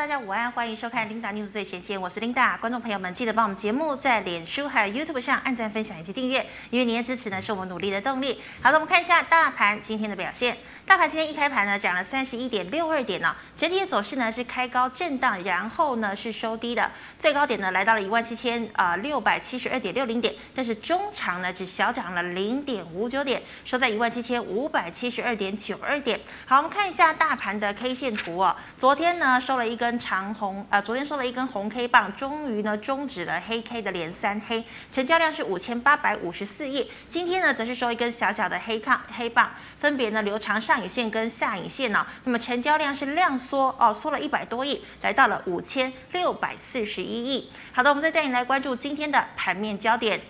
大家午安，欢迎收看 Linda News 最前线，我是 Linda。观众朋友们，记得帮我们节目在脸书还有 YouTube 上按赞、分享以及订阅，因为您的支持呢是我们努力的动力。好的，我们看一下大盘今天的表现。大盘今天一开盘呢，涨了三十一点六二点呢，整体的走势呢是开高震荡，然后呢是收低的，最高点呢来到了一万七千啊六百七十二点六零点，但是中长呢只小涨了零点五九点，收在一万七千五百七十二点九二点。好，我们看一下大盘的 K 线图哦，昨天呢收了一根。长红啊，昨天收了一根红 K 棒，终于呢终止了黑 K 的连三黑，成交量是五千八百五十四亿。今天呢则是收一根小小的黑抗黑棒，分别呢留长上影线跟下影线呢、那么成交量是量缩哦，缩了一百多亿，来到了五千六百四十一亿。好的，我们再带你来关注今天的盘面焦点。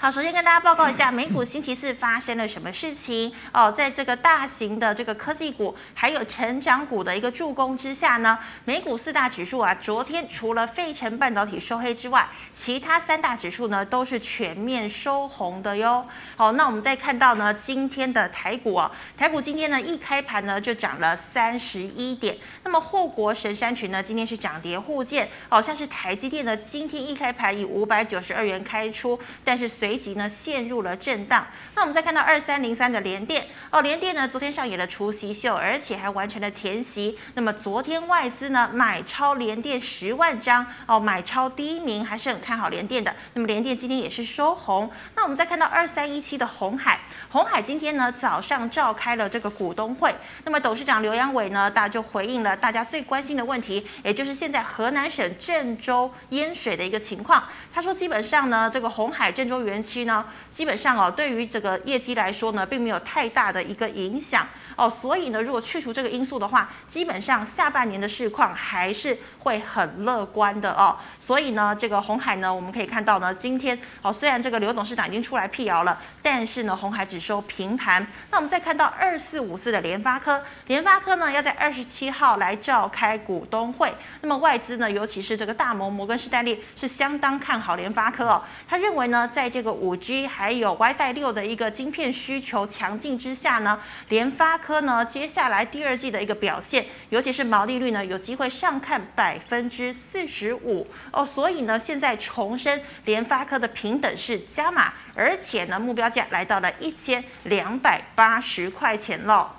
好，首先跟大家报告一下，美股星期四发生了什么事情哦。在这个大型的这个科技股还有成长股的一个助攻之下呢，美股四大指数啊，昨天除了费城半导体收黑之外，其他三大指数呢都是全面收红的哟。好，那我们再看到呢，今天的台股啊，台股今天呢一开盘呢就涨了三十一点。那么护国神山群呢，今天是涨跌互见，好像是台积电呢，今天一开盘以五百九十二元开出，但是随随即呢陷入了震荡。那我们再看到二三零三的联电哦，联电呢昨天上演了除夕秀，而且还完成了填席。那么昨天外资呢买超联电十万张哦，买超第一名还是很看好联电的。那么联电今天也是收红。那我们再看到二三一七的红海，红海今天呢早上召开了这个股东会，那么董事长刘阳伟呢大家就回应了大家最关心的问题，也就是现在河南省郑州淹水的一个情况。他说基本上呢这个红海郑州原期呢，基本上哦，对于这个业绩来说呢，并没有太大的一个影响哦，所以呢，如果去除这个因素的话，基本上下半年的市况还是会很乐观的哦。所以呢，这个红海呢，我们可以看到呢，今天哦，虽然这个刘董事长已经出来辟谣了，但是呢，红海只收平盘。那我们再看到二四五四的联发科，联发科呢要在二十七号来召开股东会，那么外资呢，尤其是这个大摩摩根士丹利是相当看好联发科哦，他认为呢，在这个五 G 还有 WiFi 六的一个晶片需求强劲之下呢，联发科呢接下来第二季的一个表现，尤其是毛利率呢有机会上看百分之四十五哦，所以呢现在重申联发科的平等是加码，而且呢目标价来到了一千两百八十块钱喽。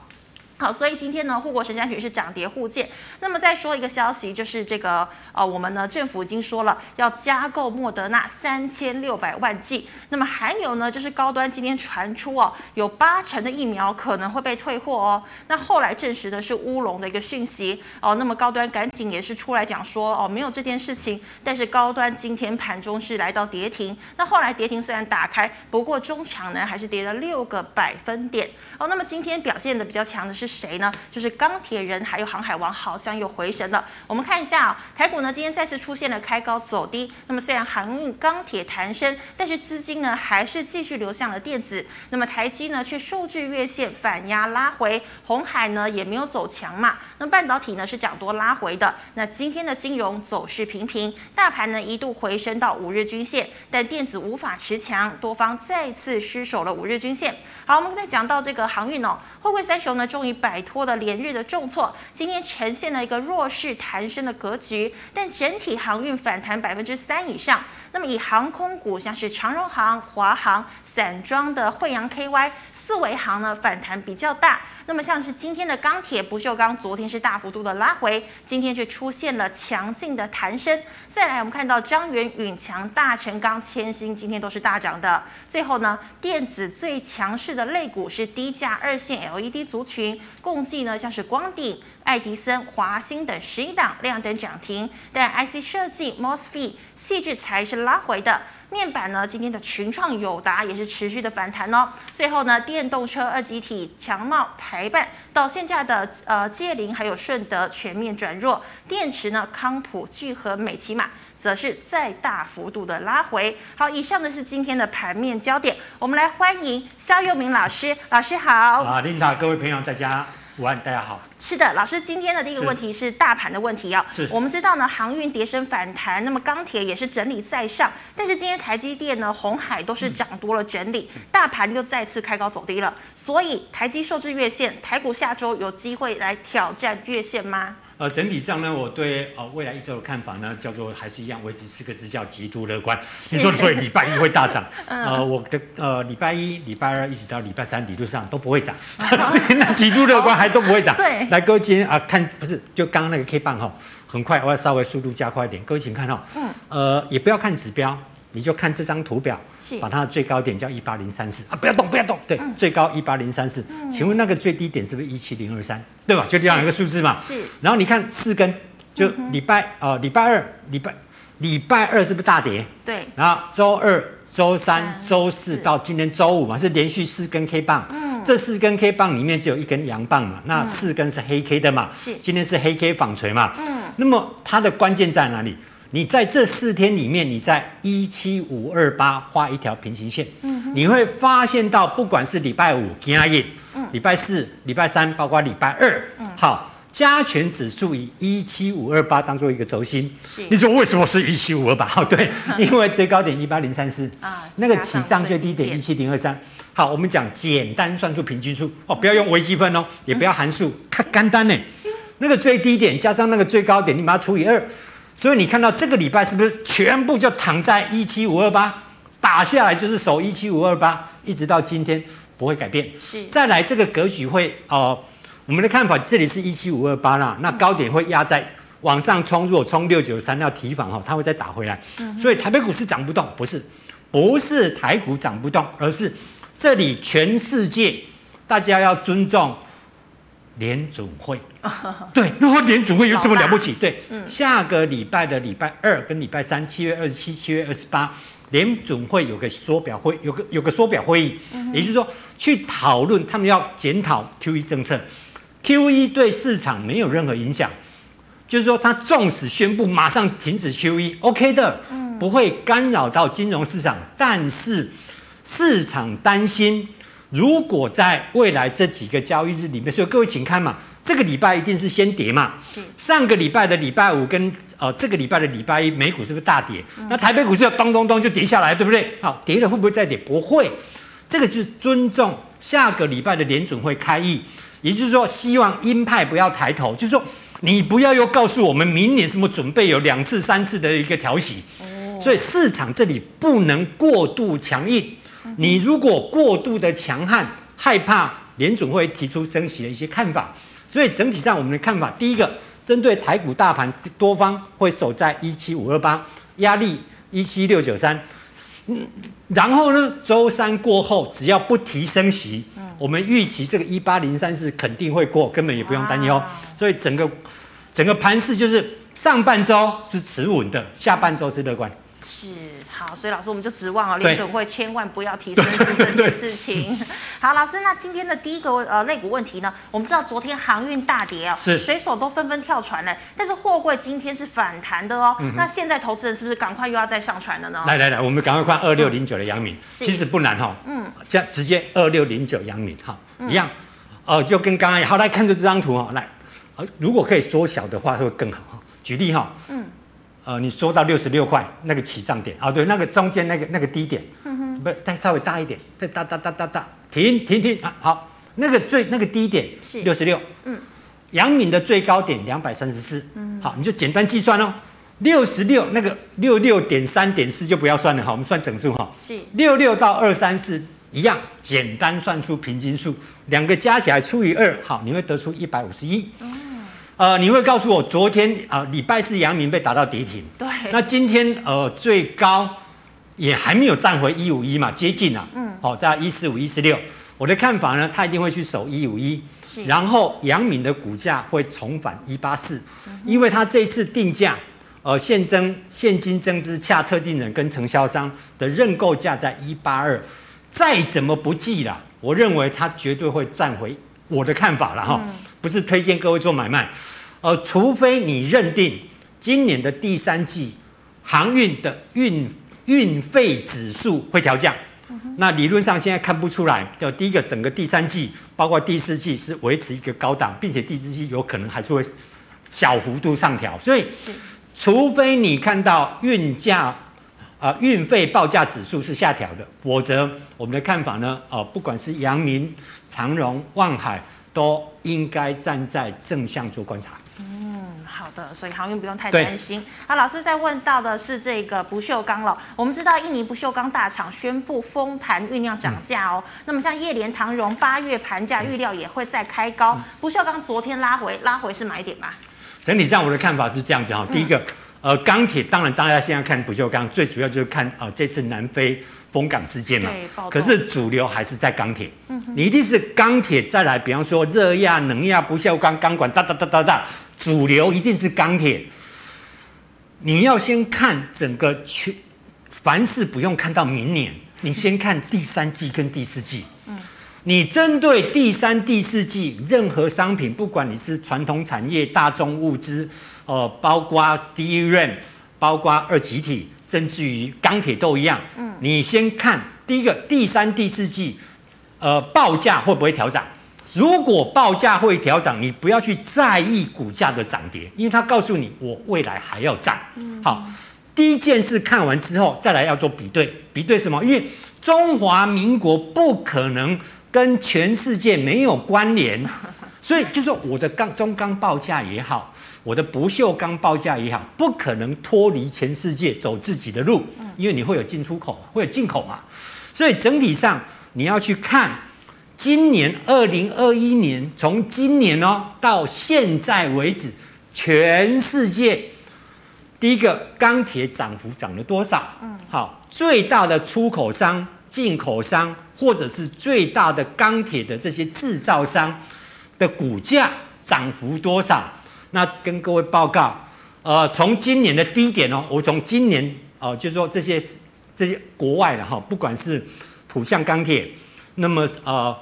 好，所以今天呢，护国神山群是涨跌互见。那么再说一个消息，就是这个呃，我们呢政府已经说了要加购莫德纳三千六百万剂。那么还有呢，就是高端今天传出哦，有八成的疫苗可能会被退货哦。那后来证实的是乌龙的一个讯息哦。那么高端赶紧也是出来讲说哦，没有这件事情。但是高端今天盘中是来到跌停。那后来跌停虽然打开，不过中场呢还是跌了六个百分点哦。那么今天表现的比较强的是。谁呢？就是钢铁人，还有航海王，好像又回神了。我们看一下啊，台股呢今天再次出现了开高走低。那么虽然航运、钢铁弹升，但是资金呢还是继续流向了电子。那么台积呢却受制月线反压拉回，红海呢也没有走强嘛。那半导体呢是涨多拉回的。那今天的金融走势平平，大盘呢一度回升到五日均线，但电子无法持强，多方再次失守了五日均线。好，我们再讲到这个航运哦，货柜三雄呢终于。摆脱了连日的重挫，今天呈现了一个弱势弹升的格局，但整体航运反弹百分之三以上。那么以航空股像是长荣航、华航、散装的惠阳 KY、四维航呢反弹比较大。那么像是今天的钢铁不锈钢，昨天是大幅度的拉回，今天却出现了强劲的弹升。再来我们看到张元、允强、大成钢、千星今天都是大涨的。最后呢，电子最强势的类股是低价二线 LED 族群，共计呢像是光顶。爱迪生、华兴等十一档亮灯涨停，但 IC 设计、MOSFET、矽智财是拉回的。面板呢，今天的群创、友达也是持续的反弹哦。最后呢，电动车二级体强茂、台办到现价的呃界霖还有顺德全面转弱。电池呢，康普、聚合、美琪玛则是再大幅度的拉回。好，以上的是今天的盘面焦点，我们来欢迎肖佑明老师，老师好。啊，琳达，各位朋友，大家。午安，大家好。是的，老师，今天的第一个问题是大盘的问题哦。是。我们知道呢，航运跌升反弹，那么钢铁也是整理在上，但是今天台积电呢、红海都是涨多了整理，嗯、大盘又再次开高走低了。所以台积受制月线，台股下周有机会来挑战月线吗？呃，整体上呢，我对呃未来一周的看法呢，叫做还是一样维持四个字，叫极度乐观。你说的对，礼拜一会大涨，呃，我的呃礼拜一、礼拜二一直到礼拜三，理论上都不会涨。那极度乐观还都不会涨。对，来各位今天啊，看不是就刚刚那个 K 棒哈，很快，我要稍微速度加快一点。各位请看哈，嗯，呃，也不要看指标。你就看这张图表，把它的最高点叫一八零三四啊，不要动，不要动，对，嗯、最高一八零三四。请问那个最低点是不是一七零二三？对吧？就这样一个数字嘛。是。然后你看四根，就礼拜呃礼拜二礼拜礼拜二是不是大跌？对。然后周二、周三、周四到今天周五嘛，是连续四根 K 棒。嗯。这四根 K 棒里面只有一根阳棒嘛，那四根是黑 K 的嘛。是。今天是黑 K 纺锤嘛。嗯。那么它的关键在哪里？你在这四天里面，你在一七五二八画一条平行线，嗯，你会发现到，不管是礼拜五、今日、嗯，礼拜四、礼拜三，包括礼拜二，嗯，好，加权指数以一七五二八当做一个轴心。你说为什么是一七五二八？哦，对，因为最高点一八零三四，啊，那个起涨最低点一七零二三。好，我们讲简单算出平均数哦，不要用微积分哦，也不要函数，看简单呢，那个最低点加上那个最高点，你把它除以二。所以你看到这个礼拜是不是全部就躺在一七五二八，打下来就是守一七五二八，一直到今天不会改变。是，再来这个格局会哦、呃，我们的看法这里是一七五二八啦，那高点会压在往上冲，如果冲六九三要提防哈，它会再打回来。所以台北股市涨不动，不是，不是台股涨不动，而是这里全世界大家要尊重。联准会，对，然后联准会有这么了不起？对，下个礼拜的礼拜二跟礼拜三，七月二十七、七月二十八，联准会有个缩表会，有个有个缩表会议，也就是说去讨论他们要检讨 QE 政策，QE 对市场没有任何影响，就是说他纵使宣布马上停止 QE，OK 的，不会干扰到金融市场，但是市场担心。如果在未来这几个交易日里面，所以各位请看嘛，这个礼拜一定是先跌嘛。是。上个礼拜的礼拜五跟呃这个礼拜的礼拜一，美股是不是大跌？嗯、那台北股市要咚咚咚就跌下来，对不对？好，跌了会不会再跌？不会。这个是尊重下个礼拜的联准会开议，也就是说，希望鹰派不要抬头，就是说你不要又告诉我们明年什么准备有两次、三次的一个调息。哦。所以市场这里不能过度强硬。你如果过度的强悍，害怕联准会提出升息的一些看法，所以整体上我们的看法，第一个，针对台股大盘，多方会守在一七五二八，压力一七六九三，嗯，然后呢，周三过后只要不提升息，我们预期这个一八零三四肯定会过，根本也不用担忧。所以整个整个盘势就是上半周是持稳的，下半周是乐观。是好，所以老师我们就指望啊，联准会千万不要提升息这件事情。好，老师，那今天的第一个呃类股问题呢？我们知道昨天航运大跌哦，是水手都纷纷跳船了，但是货柜今天是反弹的哦。嗯、那现在投资人是不是赶快又要再上船了呢？来来来，我们赶快看二六零九的阳明，其实不难哈、哦。嗯，这样直接二六零九阳明哈，一样，哦、呃，就跟刚刚。好，来看着这张图哈，来，呃，如果可以缩小的话会更好哈。举例哈，嗯。呃，你说到六十六块那个起涨点啊，对，那个中间那个那个低点，嗯，不是再稍微大一点，再哒哒哒哒哒，停停停啊，好，那个最那个低点是。六十六，嗯，阳明的最高点两百三十四，嗯，好，你就简单计算哦，六十六那个六六点三点四就不要算了哈，我们算整数哈，是。六六到二三四一样，简单算出平均数，两个加起来除以二，好，你会得出一百五十一。呃，你会告诉我，昨天啊，呃，礼拜四阳明被打到跌停。对。那今天呃，最高也还没有站回一五一嘛，接近了。嗯。好，在一四五一四六。我的看法呢，他一定会去守一五一。是。然后阳明的股价会重返一八四，因为他这次定价，呃，现增现金增资洽特定人跟承销商的认购价在一八二，再怎么不济啦，我认为他绝对会站回我的看法了哈。嗯不是推荐各位做买卖，呃，除非你认定今年的第三季航运的运运费指数会调降，那理论上现在看不出来。就第一个，整个第三季包括第四季是维持一个高档，并且第四季有可能还是会小幅度上调。所以，除非你看到运价呃运费报价指数是下调的，否则我们的看法呢，呃，不管是阳明、长荣、望海。都应该站在正向做观察。嗯，好的，所以航运不用太担心。好，老师在问到的是这个不锈钢了。我们知道印尼不锈钢大厂宣布封盘酝酿涨价哦。嗯、那么像叶联唐荣八月盘价预料也会再开高。嗯、不锈钢昨天拉回，拉回是买点吧？整体上我的看法是这样子哈。第一个，嗯、呃，钢铁当然大家现在看不锈钢，最主要就是看啊、呃、这次南非。封港事件嘛，可是主流还是在钢铁。嗯、你一定是钢铁再来，比方说热轧、能轧、不锈钢钢管哒哒哒哒哒，主流一定是钢铁。你要先看整个全，凡事不用看到明年，你先看第三季跟第四季。嗯、你针对第三、第四季任何商品，不管你是传统产业、大众物资，呃，包括 DRAM 包括二极体，甚至于钢铁都一样。嗯，你先看第一个第三、第四季，呃，报价会不会调涨？如果报价会调涨，你不要去在意股价的涨跌，因为它告诉你我未来还要涨。嗯，好，第一件事看完之后，再来要做比对，比对什么？因为中华民国不可能跟全世界没有关联，所以就是我的钢中钢报价也好。我的不锈钢报价也好，不可能脱离全世界走自己的路，因为你会有进出口，会有进口嘛。所以整体上你要去看今年二零二一年，从今年哦到现在为止，全世界第一个钢铁涨幅涨了多少？嗯，好，最大的出口商、进口商，或者是最大的钢铁的这些制造商的股价涨幅多少？那跟各位报告，呃，从今年的低点哦，我从今年哦、呃，就是说这些这些国外的哈，不管是浦项钢铁，那么呃，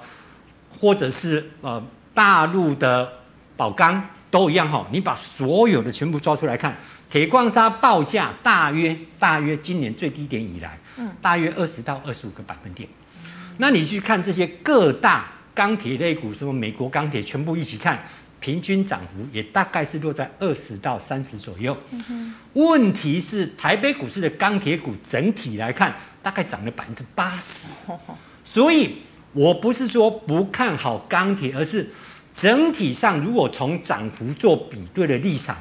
或者是呃大陆的宝钢都一样哈，你把所有的全部抓出来看，铁矿砂报价大约大约今年最低点以来，嗯，大约二十到二十五个百分点。那你去看这些各大钢铁类股，什么美国钢铁，全部一起看。平均涨幅也大概是落在二十到三十左右。嗯、问题是台北股市的钢铁股整体来看，大概涨了百分之八十。所以我不是说不看好钢铁，而是整体上如果从涨幅做比对的立场，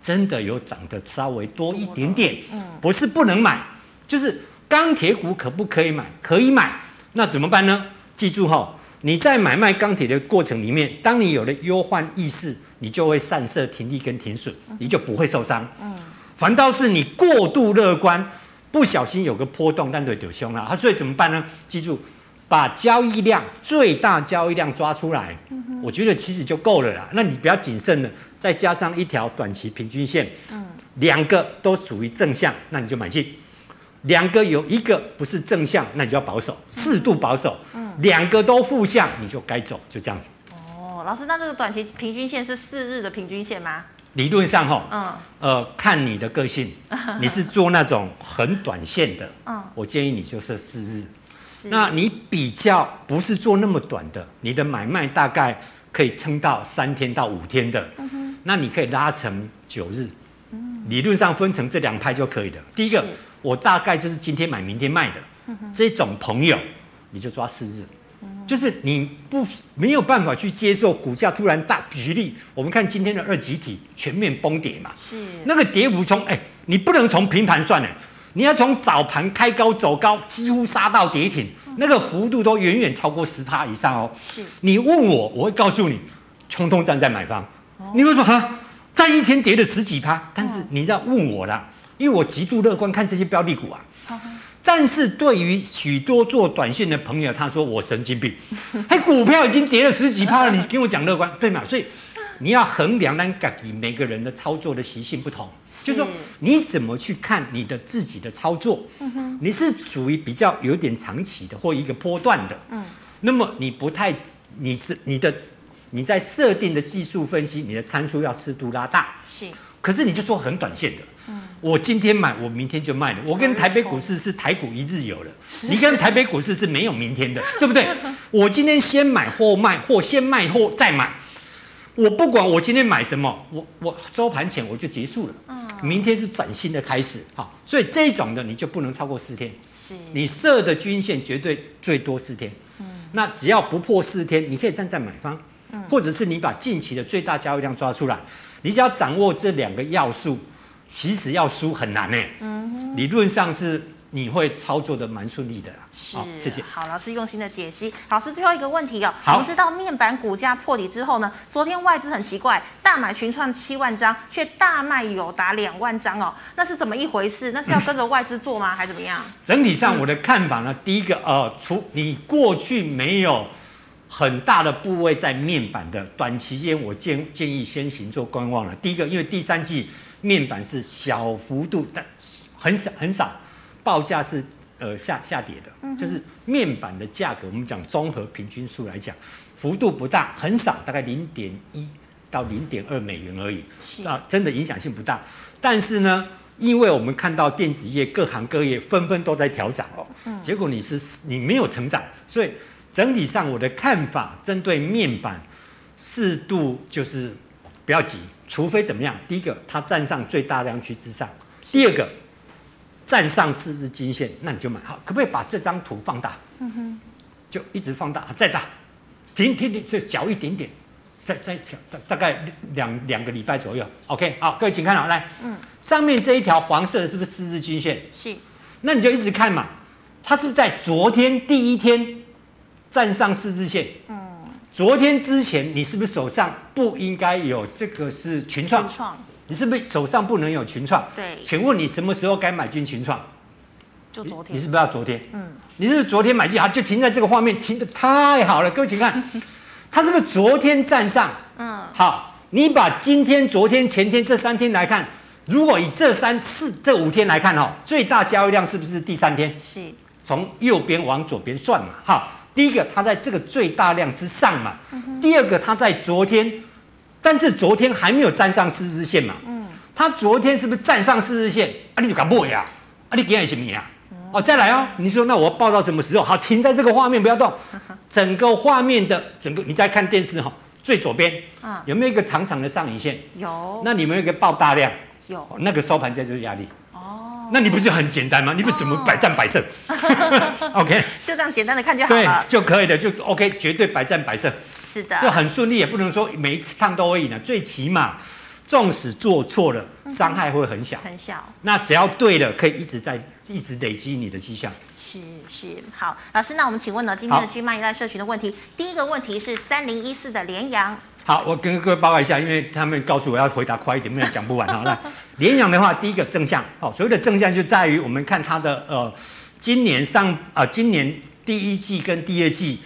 真的有涨得稍微多一点点。嗯，不是不能买，就是钢铁股可不可以买？可以买。那怎么办呢？记住哈。你在买卖钢铁的过程里面，当你有了忧患意识，你就会善设停利跟停损，你就不会受伤。嗯，反倒是你过度乐观，不小心有个波动，那就丢凶了。所以怎么办呢？记住，把交易量最大交易量抓出来，我觉得其实就够了啦。那你比较谨慎的，再加上一条短期平均线，嗯，两个都属于正向，那你就买进。两个有一个不是正向，那你就要保守，适度保守。嗯，两个都负向，你就该走，就这样子。哦，老师，那这个短期平均线是四日的平均线吗？理论上哈，嗯，呃，看你的个性，你是做那种很短线的，嗯，我建议你就设四日。是，那你比较不是做那么短的，你的买卖大概可以撑到三天到五天的，那你可以拉成九日。嗯，理论上分成这两派就可以了。第一个。我大概就是今天买明天卖的，这种朋友，你就抓四日，就是你不没有办法去接受股价突然大，举例，我们看今天的二极体全面崩跌嘛，是。那个跌幅从哎，你不能从平盘算呢，你要从早盘开高走高，几乎杀到跌停，那个幅度都远远超过十趴以上哦。是。你问我，我会告诉你，冲动站在买方，哦、你会说哈，在一天跌了十几趴，但是你要问我啦。因为我极度乐观看这些标的股啊，但是对于许多做短线的朋友，他说我神经病，嘿，股票已经跌了十几趴了，你跟我讲乐观，对吗？所以你要衡量那个每个人的操作的习性不同，是。就是说你怎么去看你的自己的操作，你是属于比较有点长期的或一个波段的，那么你不太，你是你的你在设定的技术分析，你的参数要适度拉大，是，可是你就做很短线的。我今天买，我明天就卖了。我跟台北股市是台股一日游了，你跟台北股市是没有明天的，对不对？我今天先买或卖，或先卖或再买。我不管我今天买什么，我我收盘前我就结束了。明天是崭新的开始。好，所以这种的你就不能超过四天。是，你设的均线绝对最多四天。那只要不破四天，你可以站在买方。嗯，或者是你把近期的最大交易量抓出来，你只要掌握这两个要素，其实要输很难呢。嗯，理论上是。你会操作的蛮顺利的啦，是，好，谢谢。好，老师用心的解析。老师最后一个问题哦，我们知道面板股价破底之后呢，昨天外资很奇怪，大买群创七万张，却大卖友达两万张哦，那是怎么一回事？那是要跟着外资做吗？还是怎么样？整体上我的看法呢，第一个呃，除你过去没有很大的部位在面板的，短期间我建建议先行做观望了。第一个，因为第三季面板是小幅度但，很少很少。报价是呃下下跌的，嗯，就是面板的价格，我们讲综合平均数来讲，幅度不大，很少，大概零点一到零点二美元而已，啊，真的影响性不大。但是呢，因为我们看到电子业各行各业纷纷都在调涨哦，嗯，结果你是你没有成长，所以整体上我的看法，针对面板适度就是不要急，除非怎么样，第一个它站上最大量区之上，第二个。站上四日均线，那你就买好。可不可以把这张图放大？嗯哼，就一直放大，再大，停停停，就小一点点，再再小，大大概两两个礼拜左右。OK，好，各位请看好，来，嗯，上面这一条黄色的是不是四日均线？是。那你就一直看嘛，它是不是在昨天第一天站上四日线？嗯，昨天之前你是不是手上不应该有这个是群创？群创。你是不是手上不能有群创？对，请问你什么时候该买进群创？就昨天。你，你是不是要昨天？嗯，你是不是昨天买进？好，就停在这个画面，停的太好了。各位请看，它是不是昨天站上？嗯，好，你把今天、昨天、前天这三天来看，如果以这三四这五天来看哦，最大交易量是不是第三天？是。从右边往左边算嘛，好，第一个它在这个最大量之上嘛，嗯、第二个它在昨天。但是昨天还没有站上四日线嘛？嗯，它昨天是不是站上四日线？啊，你就敢买呀？啊，你给他什么呀？哦，再来哦，你说那我报到什么时候？好，停在这个画面不要动，整个画面的整个你在看电视哈，最左边啊，有没有一个长长的上影线？有。那你们有一个爆大量？有。那个收盘价就是压力。哦。那你不就很简单吗？你不怎么百战百胜？OK。就这样简单的看就好了。对，就可以的，就 OK，绝对百战百胜。是的，就很顺利，也不能说每一次趟都会赢的。最起码，纵使做错了，伤害会很小。很小。那只要对了，可以一直在一直累积你的绩效。是是，好，老师，那我们请问呢，今天的 GMoney 一代社群的问题，第一个问题是三零一四的联阳。好，我跟各位报告一下，因为他们告诉我要回答快一点，不然讲不完。好，那联阳的话，第一个正向，好，所谓的正向就在于我们看它的呃，今年上啊、呃，今年第一季跟第二季。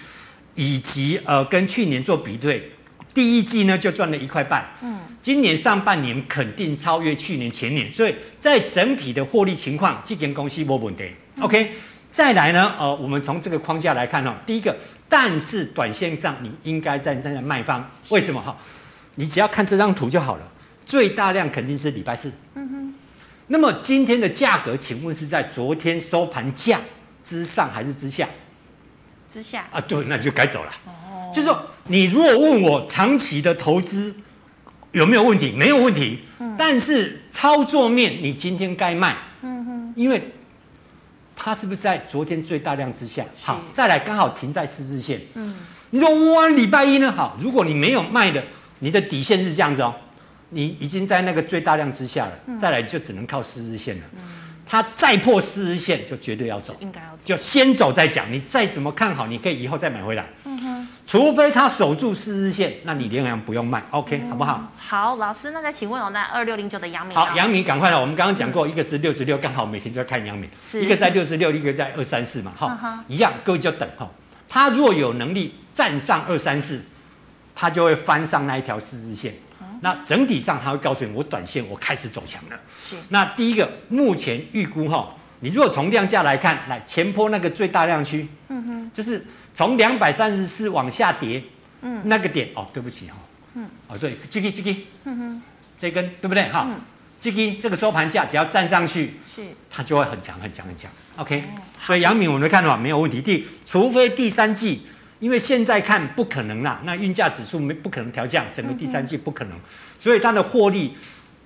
以及呃，跟去年做比对，第一季呢就赚了一块半，嗯，今年上半年肯定超越去年前年，所以在整体的获利情况，这间公司没问题。OK，再来呢，呃，我们从这个框架来看哦，第一个，但是短线上你应该站在卖方，为什么哈？你只要看这张图就好了，最大量肯定是礼拜四，嗯哼，那么今天的价格，请问是在昨天收盘价之上还是之下？之下啊，对，那就该走了。哦，就是说，你如果问我长期的投资有没有问题，没有问题。嗯，但是操作面，你今天该卖。嗯哼，因为它是不是在昨天最大量之下？好，再来刚好停在十日线。嗯，你说哇，礼拜一呢？好，如果你没有卖的，你的底线是这样子哦，你已经在那个最大量之下了。嗯，再来就只能靠四日线了。嗯。它再破四日线就绝对要走，应该要走，就先走再讲。你再怎么看好，你可以以后再买回来。嗯哼，除非它守住四日线，那你连阳不用卖，OK，嗯，好不好？好，老师，那再请问哦，那二六零九的阳明，好，阳明赶快了。我们刚刚讲过，一个是六十六，刚好每天就在看阳明，是一个在六十六，一个在二三四嘛，哈，嗯，一样，各位就等哈。它如果有能力站上二三四，它就会翻上那一条四日线。那整体上，它会告诉你，我短线我开始走强了。是。那第一个，目前预估哈，你如果从量价来看，来前坡那个最大量区，嗯哼，就是从两百三十四往下跌，嗯，那个点哦，对不起哈，嗯，哦对，这个这个，嗯哼，这根对不对哈？嗯。这个这个收盘价只要站上去，是，它就会很强很强很强。OK，哦，所以阳敏我们的看法没有问题。第，除非第三季。因为现在看不可能啦，那运价指数没不可能调降，整个第三季不可能，所以它的获利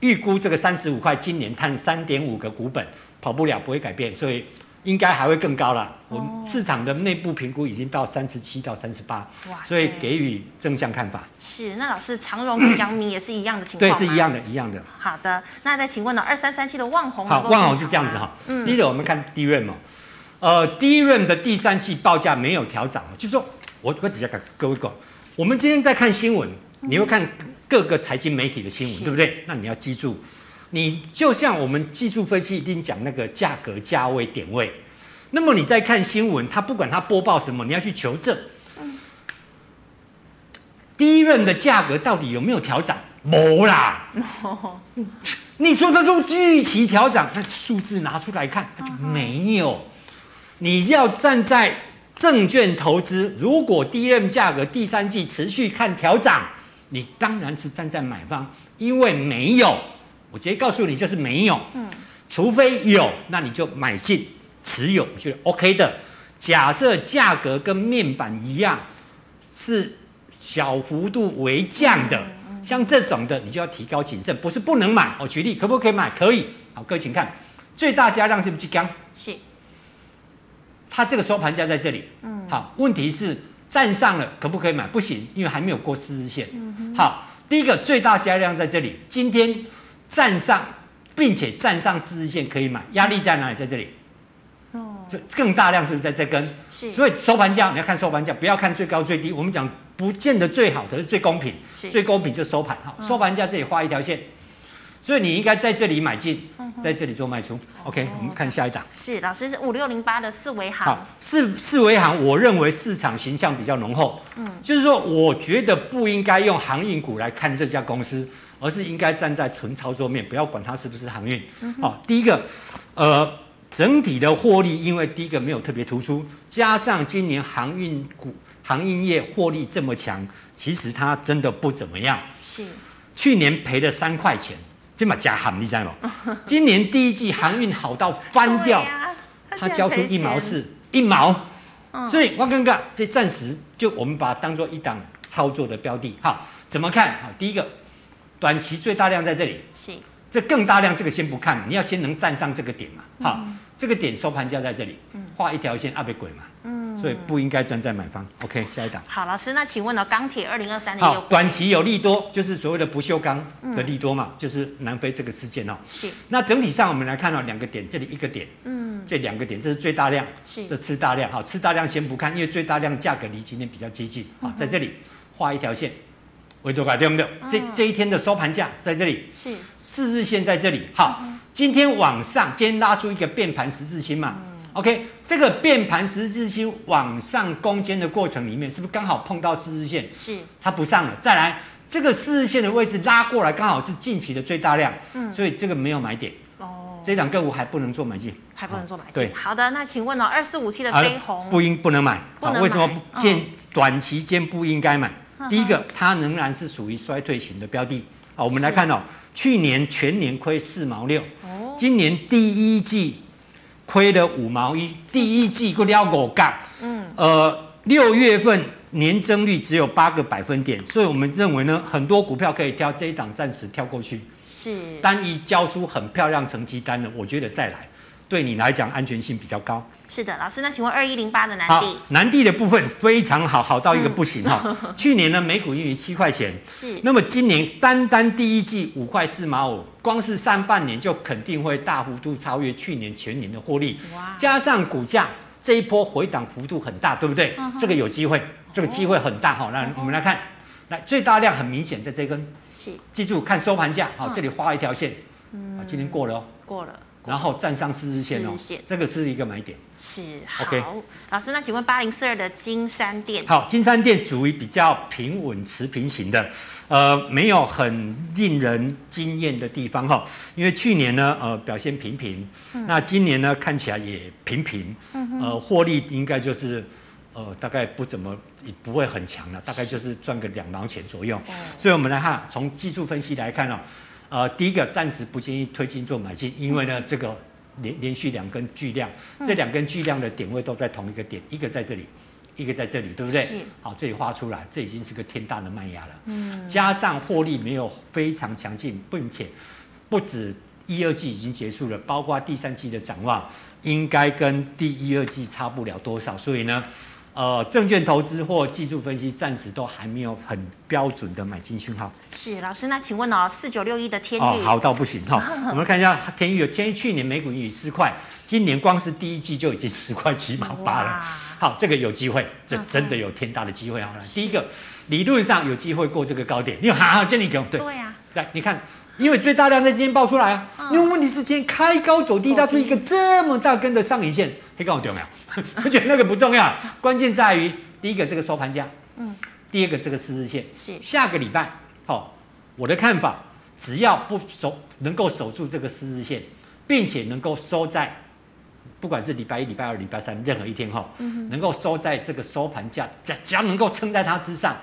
预估这个三十五块，今年摊三点五个股本，跑不了，不会改变，所以应该还会更高了。我们市场的内部评估已经到三十七到三十八，所以给予正向看法。是，那老师长荣跟阳明也是一样的情况。对，是一样的，一样的。好的，那再请问呢？二三三七的旺宏，好，旺宏是这样子哈。嗯。第一个，我们看 DRAM 呃，DRAM 的第三季报价没有调涨，就是说，我我直接跟各位讲，我们今天在看新闻，你会看各个财经媒体的新闻，对不对？那你要记住。你就像我们技术分析一定讲那个价格、价位、点位，那么你在看新闻，他不管他播报什么，你要去求证。第一轮的价格到底有没有调涨？没啦。你说他说预期调涨，那数字拿出来看，他就没有。你要站在证券投资，如果 DRAM 价格第三季持续看调涨，你当然是站在买方，因为没有。我直接告诉你，就是没有，嗯，除非有，那你就买进持有，我觉得 OK 的。假设价格跟面板一样，是小幅度微降的，像这种的，你就要提高谨慎，不是不能买。我举例，可不可以买？可以。好，各位请看，最大加量是不是刚？是。它这个收盘价在这里，嗯，好，问题是站上了，可不可以买？不行，因为还没有过四日线。嗯，好，第一个最大加量在这里，今天。站上，并且站上四日线可以买，压力在哪里？在这里。哦，就更大量是不是在这根？是。所以收盘价你要看收盘价，不要看最高最低。我们讲不见得最好，可是最公平。是。最公平就收盘哈，收盘价这里画一条线，所以你应该在这里买进，在这里做卖出。OK，我们看下一档。是老师是五六零八的四维行。好，四四维行，我认为市场形象比较浓厚。嗯。就是说，我觉得不应该用航运股来看这家公司。而是应该站在纯操作面，不要管它是不是航运。好，第一个，呃，整体的获利，因为第一个没有特别突出，加上今年航运股、航运业获利这么强，其实它真的不怎么样。是。去年赔了三块钱，这么假喊你知道吗？今年第一季航运好到翻掉，它交出一毛四，一毛。所以我刚刚这暂时就我们把它当做一档操作的标的。好，怎么看？好，第一个。短期最大量在这里，是这更大量，这个先不看，你要先能站上这个点嘛。好，嗯、这个点收盘价在这里，画一条线，阿别鬼嘛。嗯，所以不应该站在买方。OK，下一档。好，老师，那请问呢？钢铁二零二三的好，短期有利多，就是所谓的不锈钢的利多嘛，嗯、就是南非这个事件哦。是。那整体上我们来看到两个点，这里一个点，嗯，这两个点，这是最大量，是这次大量。好，次大量先不看，因为最大量价格离今天比较接近。好，在这里画一条线。维多卡对不对？这这一天的收盘价在这里，是四日线在这里。好，今天往上，今天拉出一个变盘十字星嘛。OK，这个变盘十字星往上攻坚的过程里面，是不是刚好碰到四日线？是，它不上了。再来，这个四日线的位置拉过来，刚好是近期的最大量。嗯，所以这个没有买点。哦，这两个股还不能做买进，还不能做买进。对，好的，那请问呢？二四五七的飞鸿不应不能买，好，为什么不见短期间不应该买？第一个，它仍然是属于衰退型的标的。好，我们来看哦，去年全年亏四毛六，今年第一季亏了五毛一，第一季过了五杠，嗯，呃，六月份年增率只有八个百分点，所以我们认为呢，很多股票可以挑这一档，暂时跳过去。是，单一交出很漂亮成绩单的，我觉得再来，对你来讲安全性比较高。是的，老师，那请问二一零八的南地，南帝的部分非常好，好到一个不行哈。嗯、去年呢，每股盈余七块钱，是。那么今年单单第一季五块四毛五，光是上半年就肯定会大幅度超越去年全年的获利。哇！加上股价这一波回档幅度很大，对不对？嗯、哼这个有机会，这个机会很大哈。那、哦、我们来看，来最大量很明显在这根，是。记住看收盘价，好，这里画一条线，嗯，今天过了哦，过了。然后站上四日线哦，线这个是一个买点。是好老师，那请问八零四二的金山店？好，金山店属于比较平稳持平型的，呃，没有很令人惊艳的地方哈。因为去年呢，呃，表现平平，嗯、那今年呢，看起来也平平，嗯、呃，获利应该就是，呃，大概不怎么，也不会很强了，大概就是赚个两毛钱左右。所以我们来看，从技术分析来看哦。呃，第一个暂时不建议推进做买进，因为呢，这个连连续两根巨量，这两根巨量的点位都在同一个点，一个在这里，一个在这里，对不对？好，这里画出来，这已经是个天大的卖压了。嗯。加上获利没有非常强劲，并且不止一二季已经结束了，包括第三季的展望，应该跟第一二季差不了多少，所以呢。呃，证券投资或技术分析暂时都还没有很标准的买进讯号。是老师，那请问哦，四九六一的天钰哦，好到不行哈。我们看一下天宇，天宇去年每股盈余四块，今年光是第一季就已经十块七毛八了。好，这个有机会，这真的有天大的机会啊！第一个，理论上有机会过这个高点，你好好建立给我对。对呀。来，你看，因为最大量在今天爆出来啊。因为问题是今天开高走低，它出一个这么大根的上影线，可以告诉我有没有？我觉得那个不重要，关键在于第一个这个收盘价，嗯，第二个这个四日线，是下个礼拜，好、哦，我的看法，只要不守，能够守住这个四日线，并且能够收在，不管是礼拜一、礼拜二、礼拜三任何一天哈，嗯、能够收在这个收盘价，只只要能够撑在它之上。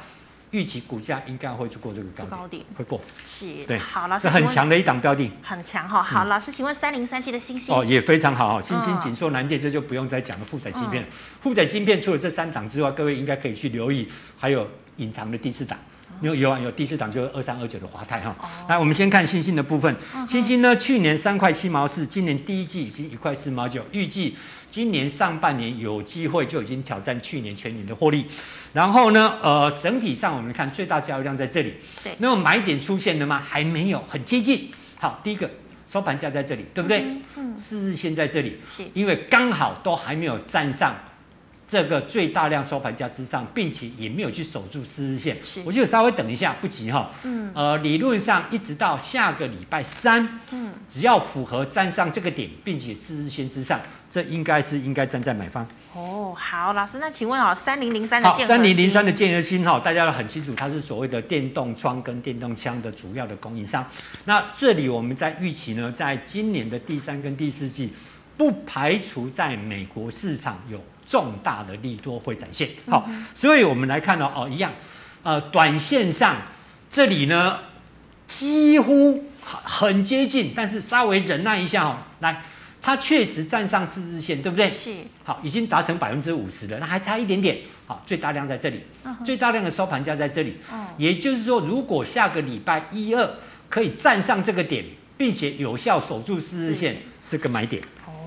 预期股价应该会去过这个高点，高点会过，是对。好，老师是很强的一档标的，很强哈。好，老师，请问三零三七的星星哦，也非常好，欣兴景硕南电，这就不用再讲了。负载芯片，负载芯片除了这三档之外，各位应该可以去留意，还有隐藏的第四档。有有啊，有第四档就是二三二九的华泰哈。来，我们先看星星的部分。星星呢，去年三块七毛四，今年第一季已经一块四毛九，预计今年上半年有机会就已经挑战去年全年的获利。然后呢，呃，整体上我们看最大交易量在这里。对。那么买点出现了吗？还没有，很接近。好，第一个收盘价在这里，对不对？嗯。嗯，四日线在这里。是。因为刚好都还没有站上。这个最大量收盘价之上，并且也没有去守住四日线，是我就稍微等一下，不急哈。嗯，呃，理论上一直到下个礼拜三，嗯，只要符合站上这个点，并且四日线之上，这应该是应该站在买方。哦，好，老师，那请问哦，三零零三的建三零零三的建和新哈，大家都很清楚，它是所谓的电动窗跟电动枪的主要的供应商。那这里我们在预期呢，在今年的第三跟第四季，不排除在美国市场有。重大的利多会展现，好，所以我们来看到哦，一样，呃，短线上这里呢几乎很接近，但是稍微忍耐一下哦，来，它确实站上四日线，对不对？是，好，已经达成百分之五十了，那还差一点点，好，最大量在这里，最大量的收盘价在这里，也就是说，如果下个礼拜一二可以站上这个点，并且有效守住四日线，是个买点。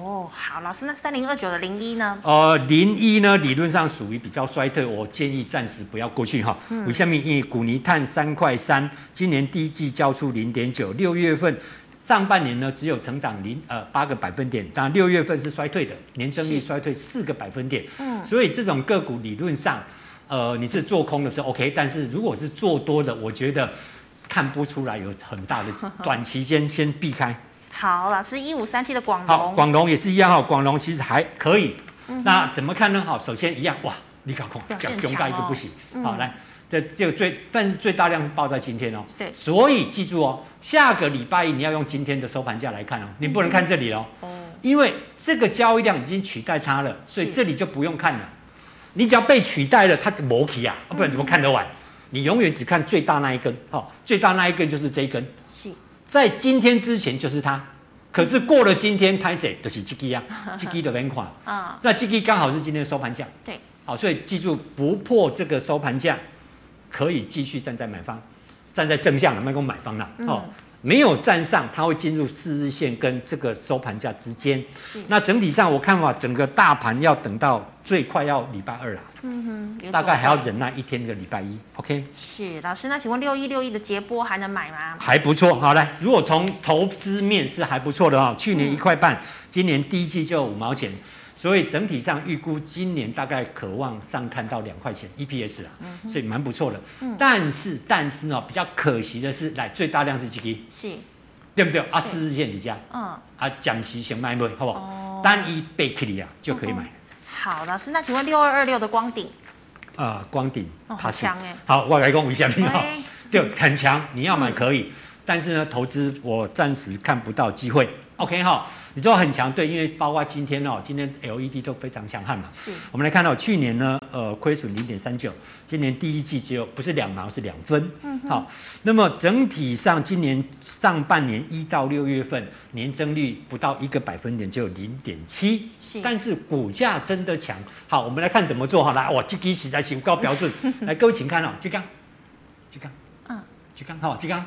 哦，好，老师，那三零二九的零一呢？呃，零一呢，理论上属于比较衰退，我建议暂时不要过去哈。为什么？因为股泥炭三块三，今年第一季交出零点九，六月份上半年呢只有成长零呃八个百分点，当然六月份是衰退的，年增率衰退四个百分点。嗯，所以这种个股理论上，呃，你是做空的时候 OK，但是如果是做多的，我觉得看不出来有很大的 短期间先避开。好，老师，一五三七的广隆，广隆也是一样哈，广隆其实还可以。嗯、那怎么看呢？好，首先一样，哇，你搞空，强大一个不行。嗯、好，来，这这个最，但是最大量是报在今天哦。对。所以记住哦，下个礼拜一你要用今天的收盘价来看哦，你不能看这里哦。哦、嗯。因为这个交易量已经取代它了，所以这里就不用看了。你只要被取代了，它的摩起啊，不然怎么看得完？嗯、你永远只看最大那一根，好，最大那一根就是这一根。是。在今天之前就是它，可是过了今天，拍谁？都是这个呀，这个的原款啊。那这个刚好是今天的收盘价，对，好，所以记住不破这个收盘价，可以继续站在买方，站在正向的，卖给买方了，哦。嗯没有站上，它会进入四日线跟这个收盘价之间。那整体上我看法，整个大盘要等到最快要礼拜二了。嗯哼，大概还要忍耐一天的礼拜一。OK。是老师，那请问六一六一的捷波还能买吗？还不错。好来，如果从投资面是还不错的哈，去年一块半，今年第一季就五毛钱。所以整体上预估今年大概可望上看到两块钱 EPS 啊，嗯、所以蛮不错的。嗯、但是但是呢，比较可惜的是，来最大量是几个？是，对不对？对啊，四日线你家，嗯，啊，讲期先卖卖，好不好？哦、单一贝克利啊就可以买。好，老师，那请问六二二六的光顶？啊、呃，光鼎，哦，好强哎。好，我来讲一下你好，对，很强，你要买可以，嗯、但是呢，投资我暂时看不到机会。OK 哈。你知道很强，对，因为包括今天哦，今天 LED 都非常强悍嘛。是。我们来看到去年呢，呃，亏损零点三九，今年第一季只有不是两毛是两分。嗯。好，那么整体上今年上半年一到六月份年增率不到一个百分点，只有零点七。是。但是股价真的强。好，我们来看怎么做哈。来，哇，这个实在行高标准。来，各位请看哦，这刚，这刚，嗯，这刚好，这刚，